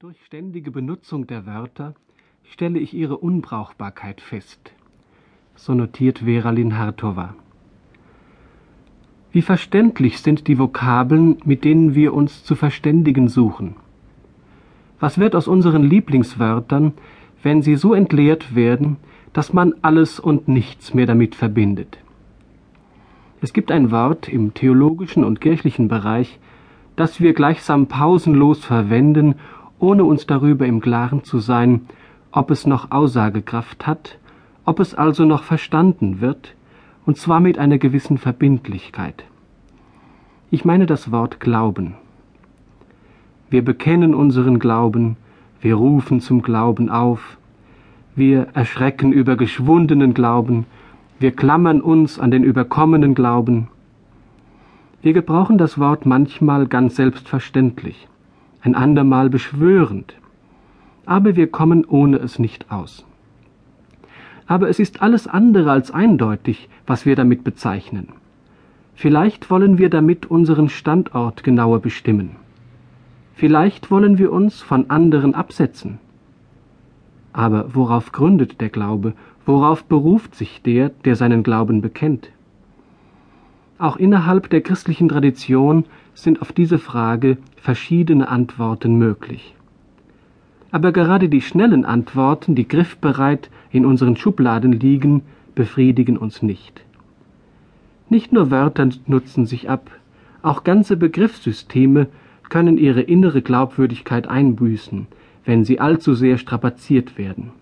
Durch ständige Benutzung der Wörter stelle ich ihre Unbrauchbarkeit fest. So notiert Veralin Hartova. Wie verständlich sind die Vokabeln, mit denen wir uns zu verständigen suchen. Was wird aus unseren Lieblingswörtern, wenn sie so entleert werden, dass man alles und nichts mehr damit verbindet? Es gibt ein Wort im theologischen und kirchlichen Bereich, das wir gleichsam pausenlos verwenden, ohne uns darüber im Klaren zu sein, ob es noch Aussagekraft hat, ob es also noch verstanden wird, und zwar mit einer gewissen Verbindlichkeit. Ich meine das Wort Glauben. Wir bekennen unseren Glauben, wir rufen zum Glauben auf, wir erschrecken über geschwundenen Glauben, wir klammern uns an den überkommenen Glauben. Wir gebrauchen das Wort manchmal ganz selbstverständlich ein andermal beschwörend. Aber wir kommen ohne es nicht aus. Aber es ist alles andere als eindeutig, was wir damit bezeichnen. Vielleicht wollen wir damit unseren Standort genauer bestimmen. Vielleicht wollen wir uns von anderen absetzen. Aber worauf gründet der Glaube? Worauf beruft sich der, der seinen Glauben bekennt? Auch innerhalb der christlichen Tradition sind auf diese Frage verschiedene Antworten möglich. Aber gerade die schnellen Antworten, die griffbereit in unseren Schubladen liegen, befriedigen uns nicht. Nicht nur Wörter nutzen sich ab, auch ganze Begriffssysteme können ihre innere Glaubwürdigkeit einbüßen, wenn sie allzu sehr strapaziert werden.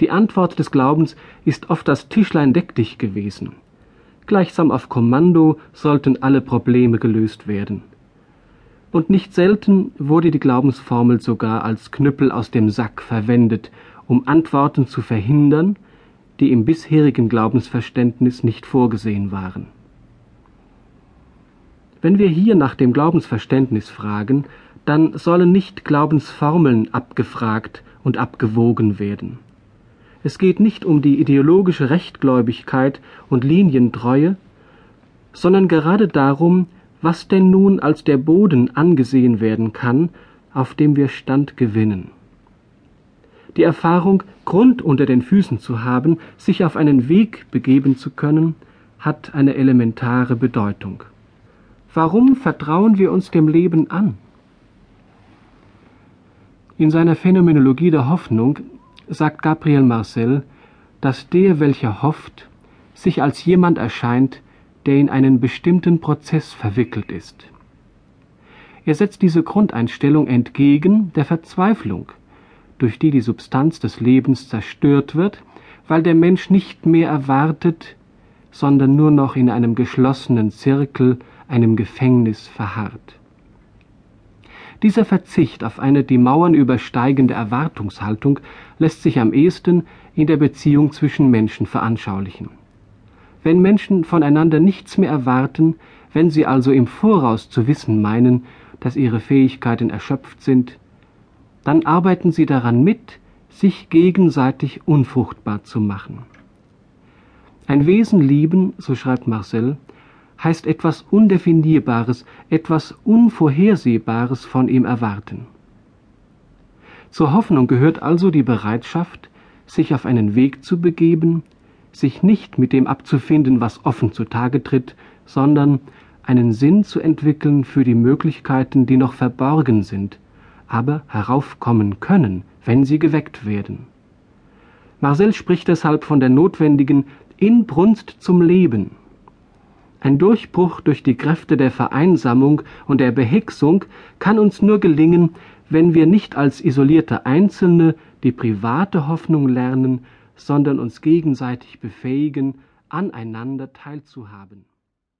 Die Antwort des Glaubens ist oft das Tischlein deck dich gewesen. Gleichsam auf Kommando sollten alle Probleme gelöst werden. Und nicht selten wurde die Glaubensformel sogar als Knüppel aus dem Sack verwendet, um Antworten zu verhindern, die im bisherigen Glaubensverständnis nicht vorgesehen waren. Wenn wir hier nach dem Glaubensverständnis fragen, dann sollen nicht Glaubensformeln abgefragt und abgewogen werden. Es geht nicht um die ideologische Rechtgläubigkeit und Linientreue, sondern gerade darum, was denn nun als der Boden angesehen werden kann, auf dem wir Stand gewinnen. Die Erfahrung, Grund unter den Füßen zu haben, sich auf einen Weg begeben zu können, hat eine elementare Bedeutung. Warum vertrauen wir uns dem Leben an? In seiner Phänomenologie der Hoffnung sagt Gabriel Marcel, dass der, welcher hofft, sich als jemand erscheint, der in einen bestimmten Prozess verwickelt ist. Er setzt diese Grundeinstellung entgegen der Verzweiflung, durch die die Substanz des Lebens zerstört wird, weil der Mensch nicht mehr erwartet, sondern nur noch in einem geschlossenen Zirkel, einem Gefängnis verharrt. Dieser Verzicht auf eine die Mauern übersteigende Erwartungshaltung lässt sich am ehesten in der Beziehung zwischen Menschen veranschaulichen. Wenn Menschen voneinander nichts mehr erwarten, wenn sie also im Voraus zu wissen meinen, dass ihre Fähigkeiten erschöpft sind, dann arbeiten sie daran mit, sich gegenseitig unfruchtbar zu machen. Ein Wesen lieben, so schreibt Marcel, heißt etwas Undefinierbares, etwas Unvorhersehbares von ihm erwarten. Zur Hoffnung gehört also die Bereitschaft, sich auf einen Weg zu begeben, sich nicht mit dem abzufinden, was offen zutage tritt, sondern einen Sinn zu entwickeln für die Möglichkeiten, die noch verborgen sind, aber heraufkommen können, wenn sie geweckt werden. Marcel spricht deshalb von der notwendigen Inbrunst zum Leben, ein Durchbruch durch die Kräfte der Vereinsamung und der Behicksung kann uns nur gelingen, wenn wir nicht als isolierte Einzelne die private Hoffnung lernen, sondern uns gegenseitig befähigen, aneinander teilzuhaben.